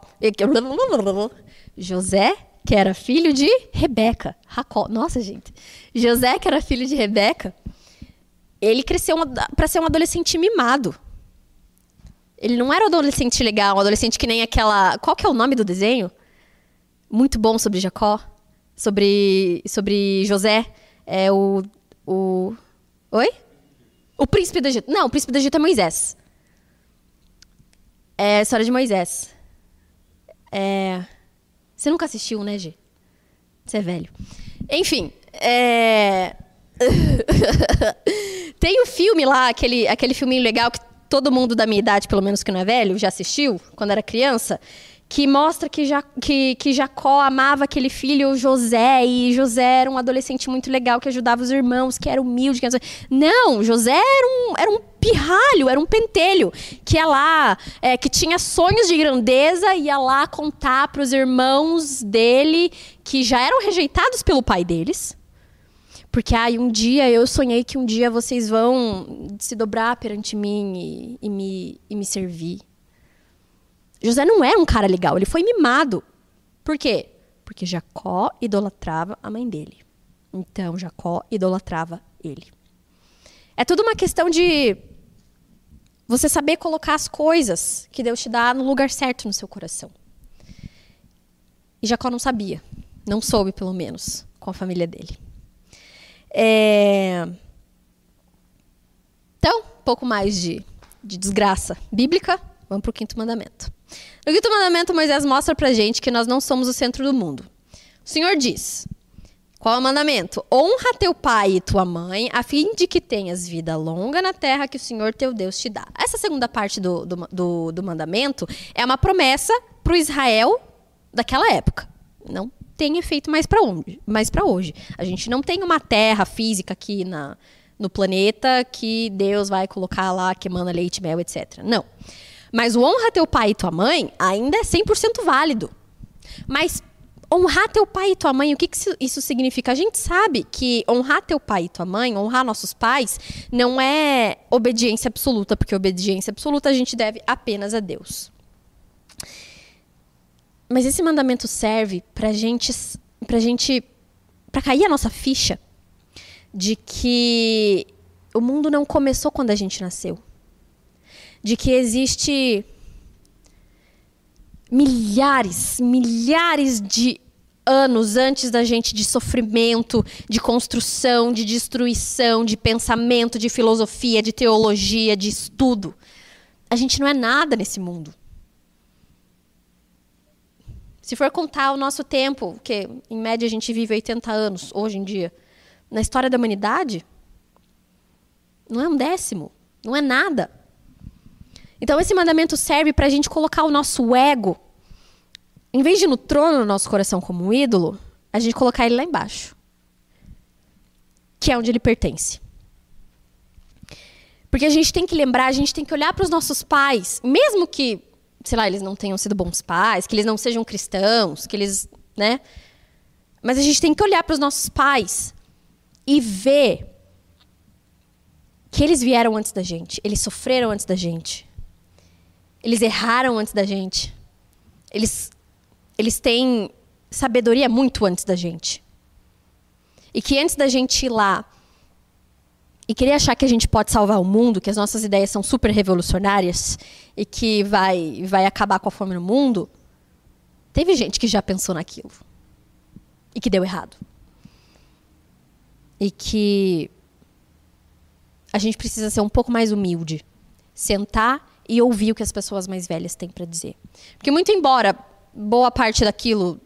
S1: José, que era filho de Rebeca. Jacó. Nossa, gente. José, que era filho de Rebeca, ele cresceu para ser um adolescente mimado. Ele não era um adolescente legal, um adolescente que nem aquela. Qual que é o nome do desenho? Muito bom sobre Jacó sobre, sobre José. É o, o. Oi? O príncipe do Egito. Não, o príncipe do Egito é Moisés. É a história de Moisés. É... Você nunca assistiu, né, G? Você é velho. Enfim, é... tem o um filme lá, aquele, aquele filminho legal que todo mundo da minha idade, pelo menos que não é velho, já assistiu quando era criança, que mostra que, ja, que, que Jacó amava aquele filho José, e José era um adolescente muito legal que ajudava os irmãos, que era humilde. Que... Não, José era um, era um pirralho, era um pentelho, que ia lá, é, que tinha sonhos de grandeza, ia lá contar para os irmãos dele, que já eram rejeitados pelo pai deles. Porque, ai, um dia eu sonhei que um dia vocês vão se dobrar perante mim e, e me, e me servir. José não era um cara legal, ele foi mimado. Por quê? Porque Jacó idolatrava a mãe dele. Então Jacó idolatrava ele. É tudo uma questão de você saber colocar as coisas que Deus te dá no lugar certo no seu coração. E Jacó não sabia. Não soube, pelo menos, com a família dele. É... Então, um pouco mais de, de desgraça bíblica. Vamos para o quinto mandamento. No quinto mandamento, Moisés mostra para gente que nós não somos o centro do mundo. O Senhor diz: qual é o mandamento? Honra teu pai e tua mãe, a fim de que tenhas vida longa na terra que o Senhor teu Deus te dá. Essa segunda parte do, do, do, do mandamento é uma promessa para o Israel daquela época. Não tem efeito mais para hoje, mais hoje. A gente não tem uma terra física aqui na, no planeta que Deus vai colocar lá que emana leite, mel, etc. Não. Mas o honra teu pai e tua mãe ainda é 100% válido. Mas honrar teu pai e tua mãe, o que, que isso significa? A gente sabe que honrar teu pai e tua mãe, honrar nossos pais, não é obediência absoluta, porque obediência absoluta a gente deve apenas a Deus. Mas esse mandamento serve pra gente, pra gente, pra cair a nossa ficha de que o mundo não começou quando a gente nasceu. De que existe milhares, milhares de anos antes da gente de sofrimento, de construção, de destruição, de pensamento, de filosofia, de teologia, de estudo. A gente não é nada nesse mundo. Se for contar o nosso tempo, que em média a gente vive 80 anos hoje em dia, na história da humanidade, não é um décimo, não é nada. Então, esse mandamento serve para a gente colocar o nosso ego, em vez de no trono do nosso coração como um ídolo, a gente colocar ele lá embaixo, que é onde ele pertence. Porque a gente tem que lembrar, a gente tem que olhar para os nossos pais, mesmo que, sei lá, eles não tenham sido bons pais, que eles não sejam cristãos, que eles, né? Mas a gente tem que olhar para os nossos pais e ver que eles vieram antes da gente, eles sofreram antes da gente. Eles erraram antes da gente. Eles, eles têm sabedoria muito antes da gente. E que antes da gente ir lá e querer achar que a gente pode salvar o mundo, que as nossas ideias são super revolucionárias e que vai, vai acabar com a fome no mundo, teve gente que já pensou naquilo e que deu errado. E que a gente precisa ser um pouco mais humilde, sentar e ouvir o que as pessoas mais velhas têm para dizer. Porque, muito embora boa parte daquilo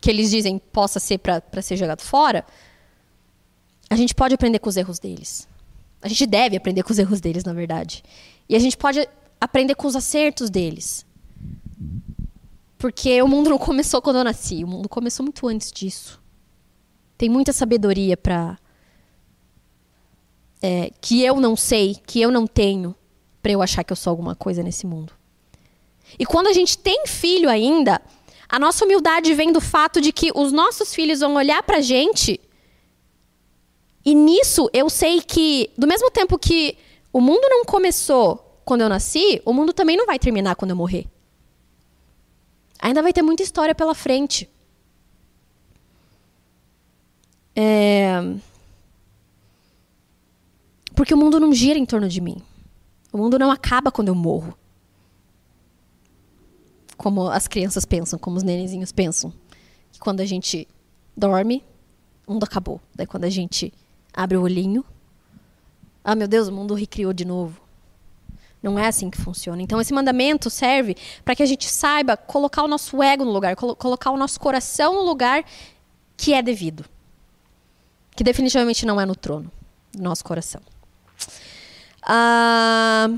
S1: que eles dizem possa ser para ser jogado fora, a gente pode aprender com os erros deles. A gente deve aprender com os erros deles, na verdade. E a gente pode aprender com os acertos deles. Porque o mundo não começou quando eu nasci, o mundo começou muito antes disso. Tem muita sabedoria para é, que eu não sei, que eu não tenho, para eu achar que eu sou alguma coisa nesse mundo. E quando a gente tem filho ainda, a nossa humildade vem do fato de que os nossos filhos vão olhar para a gente. E nisso eu sei que, do mesmo tempo que o mundo não começou quando eu nasci, o mundo também não vai terminar quando eu morrer. Ainda vai ter muita história pela frente. É... Porque o mundo não gira em torno de mim. O mundo não acaba quando eu morro. Como as crianças pensam, como os nenenzinhos pensam. Que quando a gente dorme, o mundo acabou. Daí quando a gente abre o olhinho, ah, meu Deus, o mundo recriou de novo. Não é assim que funciona. Então, esse mandamento serve para que a gente saiba colocar o nosso ego no lugar, colo colocar o nosso coração no lugar que é devido. Que definitivamente não é no trono do nosso coração. Ah,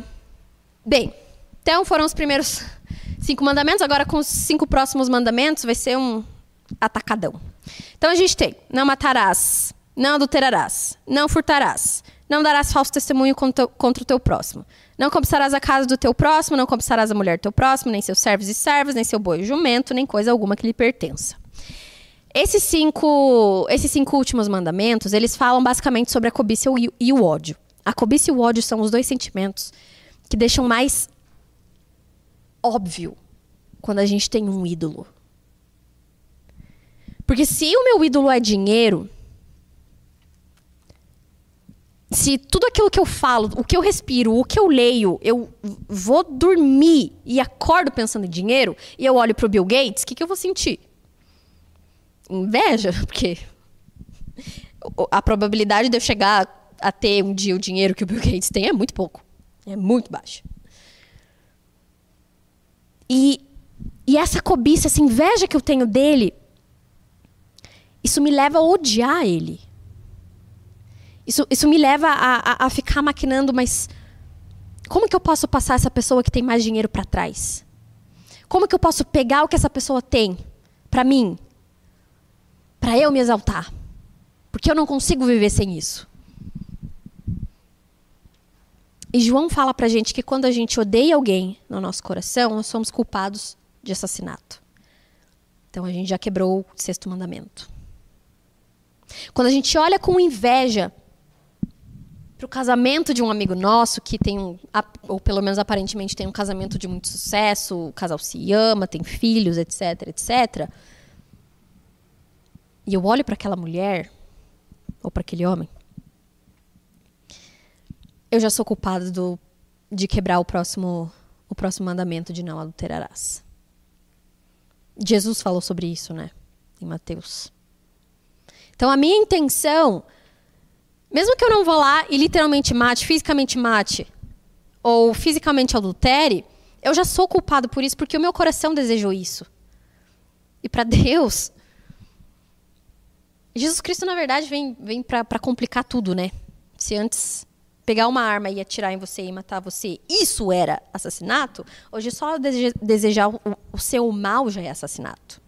S1: bem, então foram os primeiros cinco mandamentos. Agora, com os cinco próximos mandamentos, vai ser um atacadão. Então, a gente tem: não matarás, não adulterarás, não furtarás, não darás falso testemunho contra, o teu próximo. Não cobiçarás a casa do teu próximo, não cobiçarás a mulher do teu próximo, nem seus servos e servas, nem seu boi e jumento, nem coisa alguma que lhe pertença. Esses cinco, esses cinco últimos mandamentos, eles falam basicamente sobre a cobiça e o ódio. A cobiça e o ódio são os dois sentimentos que deixam mais óbvio quando a gente tem um ídolo. Porque se o meu ídolo é dinheiro, se tudo aquilo que eu falo, o que eu respiro, o que eu leio, eu vou dormir e acordo pensando em dinheiro, e eu olho para o Bill Gates, o que, que eu vou sentir? inveja, porque a probabilidade de eu chegar a ter um dia o dinheiro que o Bill Gates tem é muito pouco. É muito baixa. E, e essa cobiça, essa inveja que eu tenho dele, isso me leva a odiar ele. Isso, isso me leva a, a, a ficar maquinando, mas como que eu posso passar essa pessoa que tem mais dinheiro para trás? Como que eu posso pegar o que essa pessoa tem para mim? Para eu me exaltar? Porque eu não consigo viver sem isso. E João fala pra gente que quando a gente odeia alguém no nosso coração, nós somos culpados de assassinato. Então a gente já quebrou o sexto mandamento. Quando a gente olha com inveja para o casamento de um amigo nosso que tem um, ou pelo menos aparentemente tem um casamento de muito sucesso, o casal se ama, tem filhos, etc, etc. E eu olho para aquela mulher ou para aquele homem, eu já sou culpado do, de quebrar o próximo o próximo mandamento de não adulterarás. Jesus falou sobre isso, né? Em Mateus. Então a minha intenção mesmo que eu não vou lá e literalmente mate, fisicamente mate, ou fisicamente adultere, eu já sou culpado por isso porque o meu coração desejou isso. E para Deus, Jesus Cristo, na verdade, vem, vem para complicar tudo, né? Se antes pegar uma arma e atirar em você e matar você, isso era assassinato, hoje só desejar o, seu mal já é assassinato.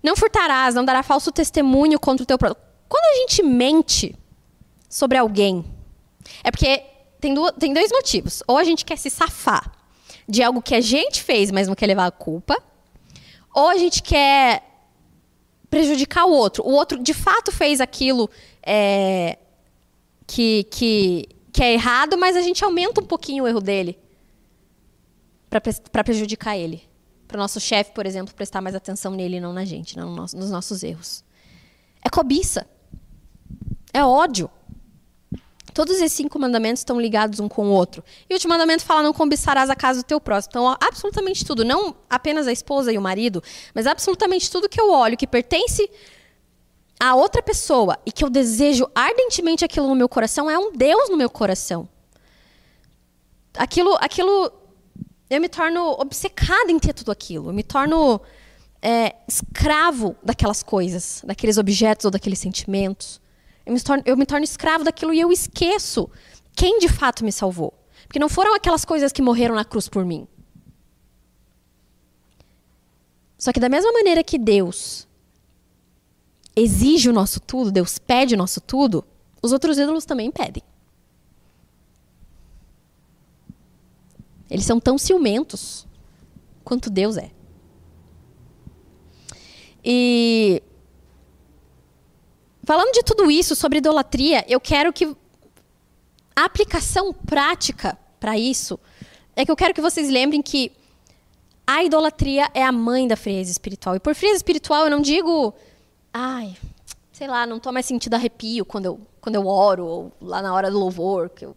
S1: Não furtarás, não dará falso testemunho contra o teu próximo. Quando a gente mente sobre alguém, é porque tem, do, tem dois motivos. Ou a gente quer se safar de algo que a gente fez, mas não quer levar a culpa. Ou a gente quer prejudicar o outro. O outro, de fato, fez aquilo é, que, que, que é errado, mas a gente aumenta um pouquinho o erro dele para prejudicar ele para o nosso chefe, por exemplo, prestar mais atenção nele e não na gente, não nos nossos erros. É cobiça. É ódio. Todos esses cinco mandamentos estão ligados um com o outro. E o último mandamento fala: não cobiçarás a casa do teu próximo. Então, absolutamente tudo, não apenas a esposa e o marido, mas absolutamente tudo que eu olho que pertence a outra pessoa e que eu desejo ardentemente aquilo no meu coração é um Deus no meu coração. Aquilo, aquilo eu me torno obcecada em ter tudo aquilo. Eu me torno é, escravo daquelas coisas, daqueles objetos ou daqueles sentimentos. Eu me, torno, eu me torno escravo daquilo e eu esqueço quem de fato me salvou. Porque não foram aquelas coisas que morreram na cruz por mim. Só que da mesma maneira que Deus exige o nosso tudo, Deus pede o nosso tudo, os outros ídolos também pedem. Eles são tão ciumentos quanto Deus é. E falando de tudo isso sobre idolatria, eu quero que a aplicação prática para isso é que eu quero que vocês lembrem que a idolatria é a mãe da frieza espiritual. E por frieza espiritual eu não digo, ai, sei lá, não estou mais sentindo arrepio quando eu, quando eu oro, ou lá na hora do louvor, que eu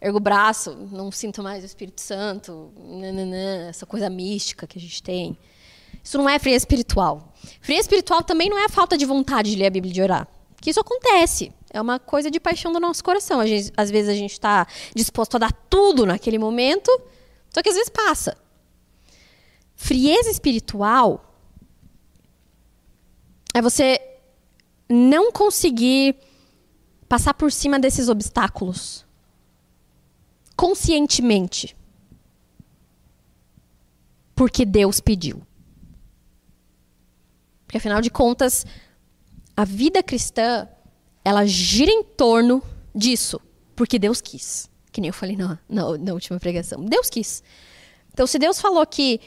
S1: ergo o braço, não sinto mais o Espírito Santo, nananã, essa coisa mística que a gente tem. Isso não é fria espiritual. Fria espiritual também não é a falta de vontade de ler a Bíblia e de orar. Que isso acontece. É uma coisa de paixão do nosso coração. Gente, às vezes a gente está disposto a dar tudo naquele momento, só que às vezes passa. Frieza espiritual é você não conseguir passar por cima desses obstáculos conscientemente. Porque Deus pediu. Porque afinal de contas, a vida cristã, ela gira em torno disso, porque Deus quis. Que nem eu falei na, na, na última pregação. Deus quis. Então, se Deus falou que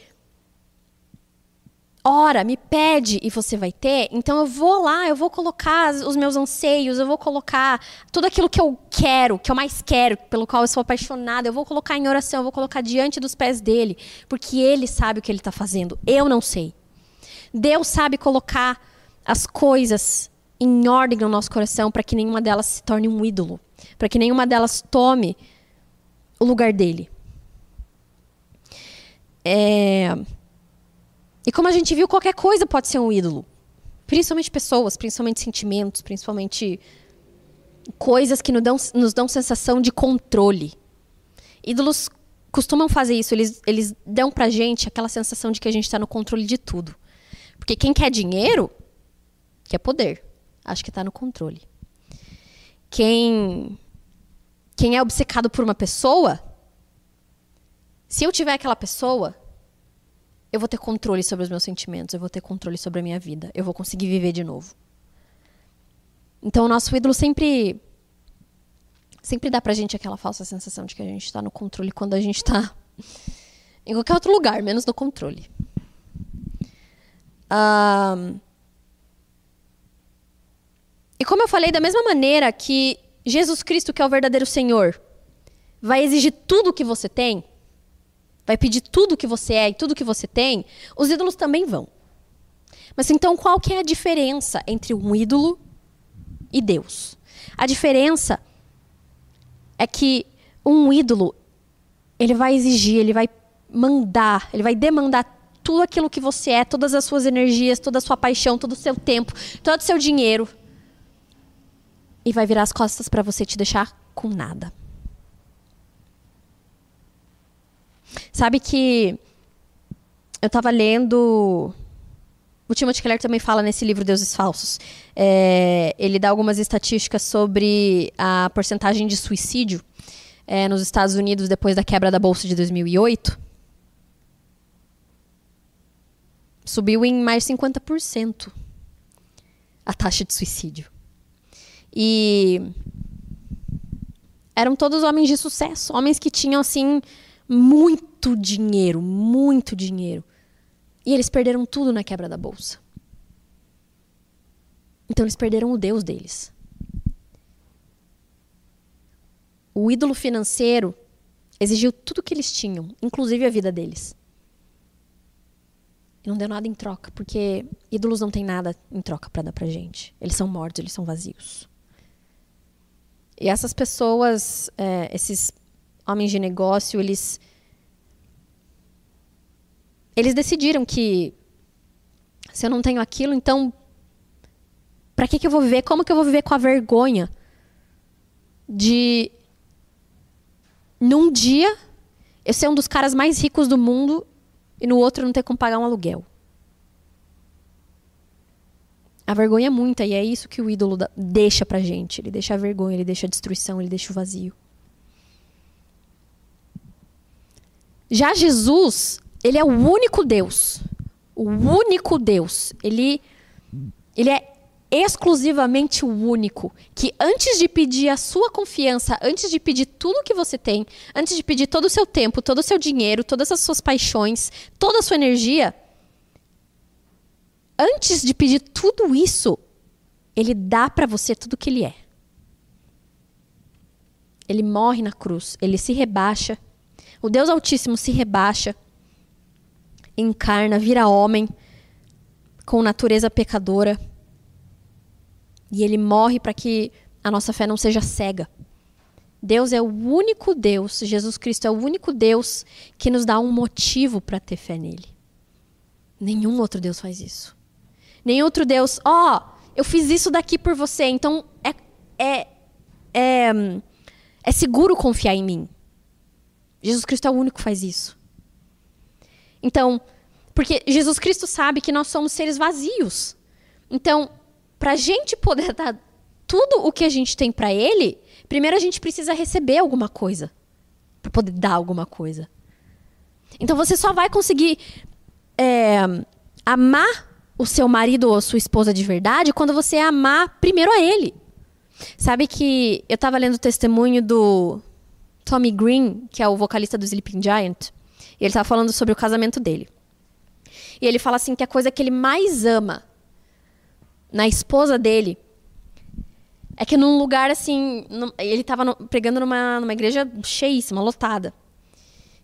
S1: ora, me pede e você vai ter, então eu vou lá, eu vou colocar os meus anseios, eu vou colocar tudo aquilo que eu quero, que eu mais quero, pelo qual eu sou apaixonada, eu vou colocar em oração, eu vou colocar diante dos pés dele, porque ele sabe o que ele está fazendo, eu não sei. Deus sabe colocar as coisas em ordem no nosso coração para que nenhuma delas se torne um ídolo, para que nenhuma delas tome o lugar dele. É E como a gente viu, qualquer coisa pode ser um ídolo. Principalmente pessoas, principalmente sentimentos, principalmente coisas que nos dão, nos dão sensação de controle. Ídolos costumam fazer isso, eles, eles dão pra gente aquela sensação de que a gente está no controle de tudo. Porque quem quer dinheiro, quer poder. Acho que está no controle. Quem, quem é obcecado por uma pessoa, se eu tiver aquela pessoa, eu vou ter controle sobre os meus sentimentos, eu vou ter controle sobre a minha vida, eu vou conseguir viver de novo. Então, o nosso ídolo sempre sempre dá pra gente aquela falsa sensação de que a gente está no controle quando a gente está em qualquer outro lugar, menos no controle. Um, e como eu falei, da mesma maneira que Jesus Cristo, que é o verdadeiro Senhor, vai exigir tudo o que você tem, vai pedir tudo que você é e tudo que você tem, os ídolos também vão. Mas então qual que é a diferença entre um ídolo e Deus? A diferença é que um ídolo, ele vai exigir, ele vai mandar, ele vai demandar tudo aquilo que você é, todas as suas energias, toda a sua paixão, todo o seu tempo, todo o seu dinheiro. E vai virar as costas para você te deixar com nada. Sabe que eu estava lendo. O Timothy Keller também fala nesse livro Deuses Falsos. É, ele dá algumas estatísticas sobre a porcentagem de suicídio é, nos Estados Unidos depois da quebra da bolsa de 2008. Subiu em mais 50% a taxa de suicídio. E eram todos homens de sucesso, homens que tinham assim muito dinheiro, muito dinheiro. E eles perderam tudo na quebra da bolsa. Então eles perderam o Deus deles. O ídolo financeiro exigiu tudo que eles tinham, inclusive a vida deles. E não deu nada em troca, porque ídolos não têm nada em troca para dar pra gente. Eles são mortos, eles são vazios. E essas pessoas, é, esses homens de negócio, eles eles decidiram que se eu não tenho aquilo, então para que, que eu vou viver? Como que eu vou viver com a vergonha de num dia eu ser um dos caras mais ricos do mundo e no outro não ter como pagar um aluguel? A vergonha é muita e é isso que o ídolo deixa pra gente. Ele deixa a vergonha, ele deixa a destruição, ele deixa o vazio. Já Jesus, ele é o único Deus. O único Deus. Ele, ele é exclusivamente o único que antes de pedir a sua confiança, antes de pedir tudo que você tem, antes de pedir todo o seu tempo, todo o seu dinheiro, todas as suas paixões, toda a sua energia, antes de pedir tudo isso, ele dá para você tudo que ele é. Ele morre na cruz, ele se rebaixa. O Deus Altíssimo se rebaixa, encarna, vira homem com natureza pecadora. E ele morre para que a nossa fé não seja cega. Deus é o único Deus, Jesus Cristo é o único Deus que nos dá um motivo para ter fé nele. Nenhum outro Deus faz isso. Nem outro Deus, ó, oh, eu fiz isso daqui por você, então é, é, é, é seguro confiar em mim. Jesus Cristo é o único que faz isso. Então, porque Jesus Cristo sabe que nós somos seres vazios. Então, para a gente poder dar tudo o que a gente tem para Ele, primeiro a gente precisa receber alguma coisa para poder dar alguma coisa. Então, você só vai conseguir é, amar o seu marido ou sua esposa de verdade quando você amar primeiro a ele. Sabe que eu estava lendo o testemunho do Tommy Green, que é o vocalista do Sleeping Giant, ele estava falando sobre o casamento dele. E ele fala assim que a coisa que ele mais ama na esposa dele é que num lugar assim, ele estava pregando numa, numa igreja cheíssima, lotada.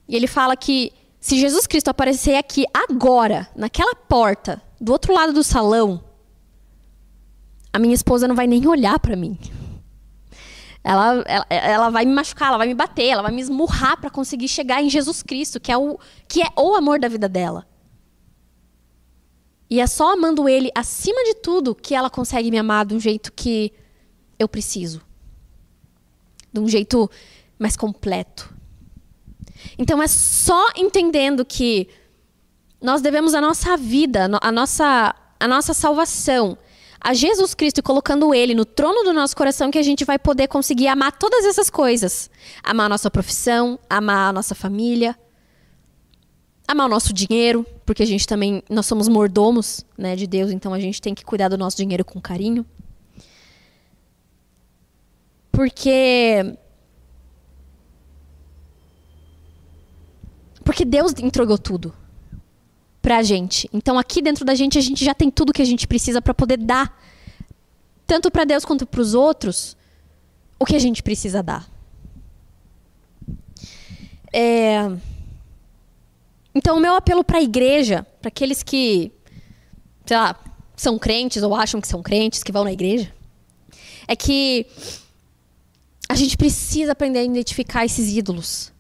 S1: E ele fala que se Jesus Cristo aparecer aqui agora, naquela porta, do outro lado do salão, a minha esposa não vai nem olhar para mim. Ela, ela, ela, vai me machucar, ela vai me bater, ela vai me esmurrar para conseguir chegar em Jesus Cristo, que é, o, que é o amor da vida dela. E é só amando Ele acima de tudo que ela consegue me amar de um jeito que eu preciso. De um jeito mais completo. Então é só entendendo que nós devemos a nossa vida, a nossa, a nossa salvação a Jesus Cristo e colocando Ele no trono do nosso coração que a gente vai poder conseguir amar todas essas coisas. Amar a nossa profissão, amar a nossa família, amar o nosso dinheiro, porque a gente também, nós somos mordomos né, de Deus, então a gente tem que cuidar do nosso dinheiro com carinho. Porque porque Deus entregou tudo pra gente. Então aqui dentro da gente a gente já tem tudo que a gente precisa para poder dar tanto para Deus quanto para os outros o que a gente precisa dar. É... Então o meu apelo para a igreja, para aqueles que, sei lá, são crentes ou acham que são crentes, que vão na igreja, é que a gente precisa aprender a identificar esses ídolos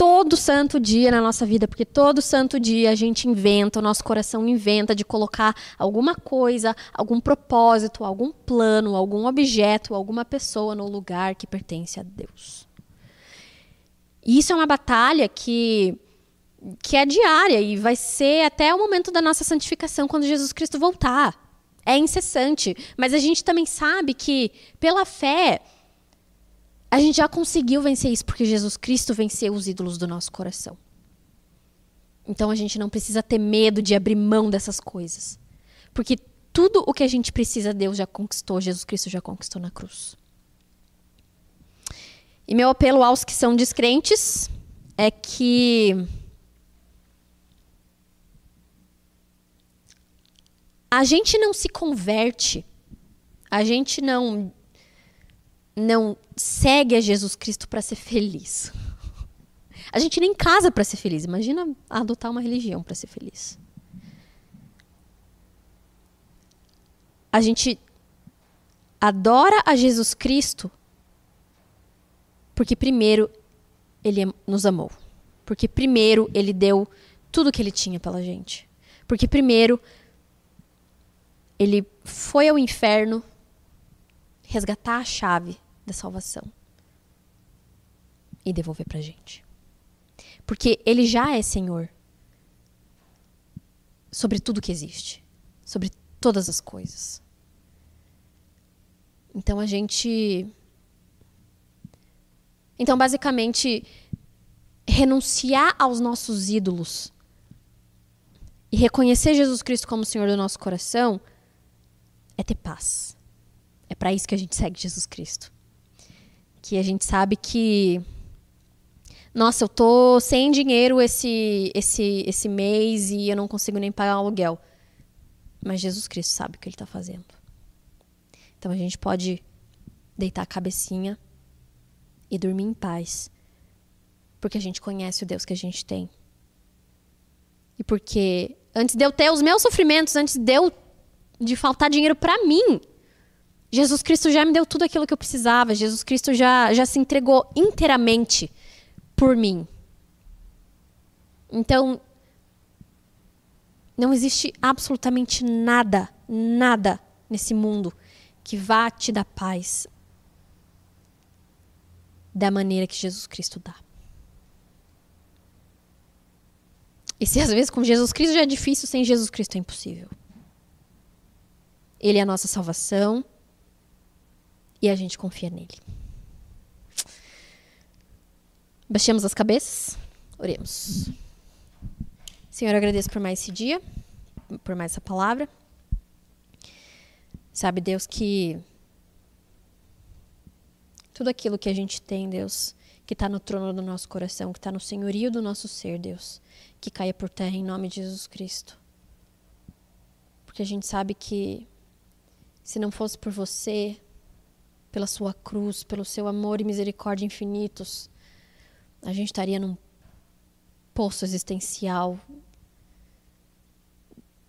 S1: todo santo dia na nossa vida, porque todo santo dia a gente inventa, o nosso coração inventa de colocar alguma coisa, algum propósito, algum plano, algum objeto, alguma pessoa no lugar que pertence a Deus. E isso é uma batalha que que é diária e vai ser até o momento da nossa santificação quando Jesus Cristo voltar. É incessante, mas a gente também sabe que pela fé a gente já conseguiu vencer isso porque Jesus Cristo venceu os ídolos do nosso coração. Então a gente não precisa ter medo de abrir mão dessas coisas. Porque tudo o que a gente precisa, Deus já conquistou, Jesus Cristo já conquistou na cruz. E meu apelo aos que são descrentes é que a gente não se converte, a gente não não segue a Jesus Cristo para ser feliz. A gente nem casa para ser feliz. Imagina adotar uma religião para ser feliz. A gente adora a Jesus Cristo porque primeiro ele nos amou. Porque primeiro ele deu tudo que ele tinha pela gente. Porque primeiro ele foi ao inferno resgatar a chave da salvação e devolver para gente. Porque Ele já é Senhor sobre tudo que existe, sobre todas as coisas. Então a gente. Então, basicamente, renunciar aos nossos ídolos e reconhecer Jesus Cristo como Senhor do nosso coração é ter paz. É para isso que a gente segue Jesus Cristo que a gente sabe que nossa, eu tô sem dinheiro esse esse esse mês e eu não consigo nem pagar o aluguel. Mas Jesus Cristo sabe o que ele está fazendo. Então a gente pode deitar a cabecinha e dormir em paz. Porque a gente conhece o Deus que a gente tem. E porque antes de eu ter os meus sofrimentos, antes de eu de faltar dinheiro para mim, Jesus Cristo já me deu tudo aquilo que eu precisava. Jesus Cristo já, já se entregou inteiramente por mim. Então, não existe absolutamente nada, nada nesse mundo que vá te dar paz da maneira que Jesus Cristo dá. E se às vezes com Jesus Cristo já é difícil, sem Jesus Cristo é impossível. Ele é a nossa salvação e a gente confia nele. Baixemos as cabeças, oremos. Senhor, eu agradeço por mais esse dia, por mais essa palavra. Sabe, Deus, que tudo aquilo que a gente tem, Deus, que está no trono do nosso coração, que está no senhorio do nosso ser, Deus, que caia por terra em nome de Jesus Cristo. Porque a gente sabe que se não fosse por você, pela sua cruz, pelo seu amor e misericórdia infinitos, a gente estaria num poço existencial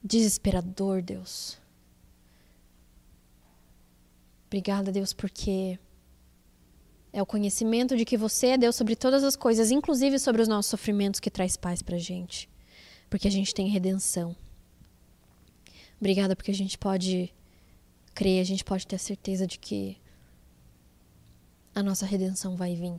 S1: desesperador, Deus. Obrigada, Deus, porque é o conhecimento de que você é Deus sobre todas as coisas, inclusive sobre os nossos sofrimentos, que traz paz pra gente. Porque a gente tem redenção. Obrigada porque a gente pode crer, a gente pode ter a certeza de que a nossa redenção vai vir.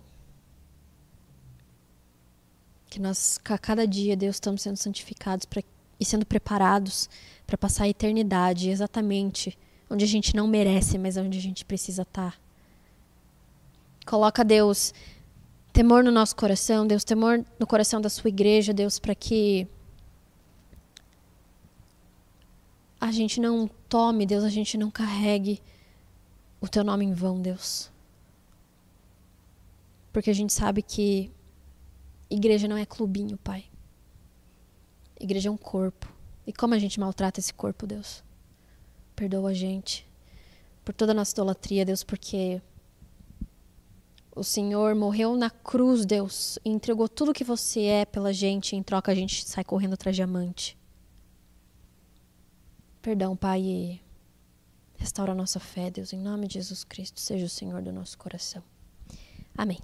S1: Que nós, a cada dia, Deus, estamos sendo santificados pra, e sendo preparados para passar a eternidade exatamente onde a gente não merece, mas onde a gente precisa estar. Tá. Coloca, Deus, temor no nosso coração, Deus, temor no coração da sua igreja, Deus, para que a gente não tome, Deus, a gente não carregue o teu nome em vão, Deus. Porque a gente sabe que igreja não é clubinho, Pai. Igreja é um corpo. E como a gente maltrata esse corpo, Deus? Perdoa a gente por toda a nossa idolatria, Deus, porque o Senhor morreu na cruz, Deus, e entregou tudo que você é pela gente, e em troca a gente sai correndo atrás de amante. Perdão, Pai, e restaura a nossa fé, Deus, em nome de Jesus Cristo, seja o Senhor do nosso coração. Amém.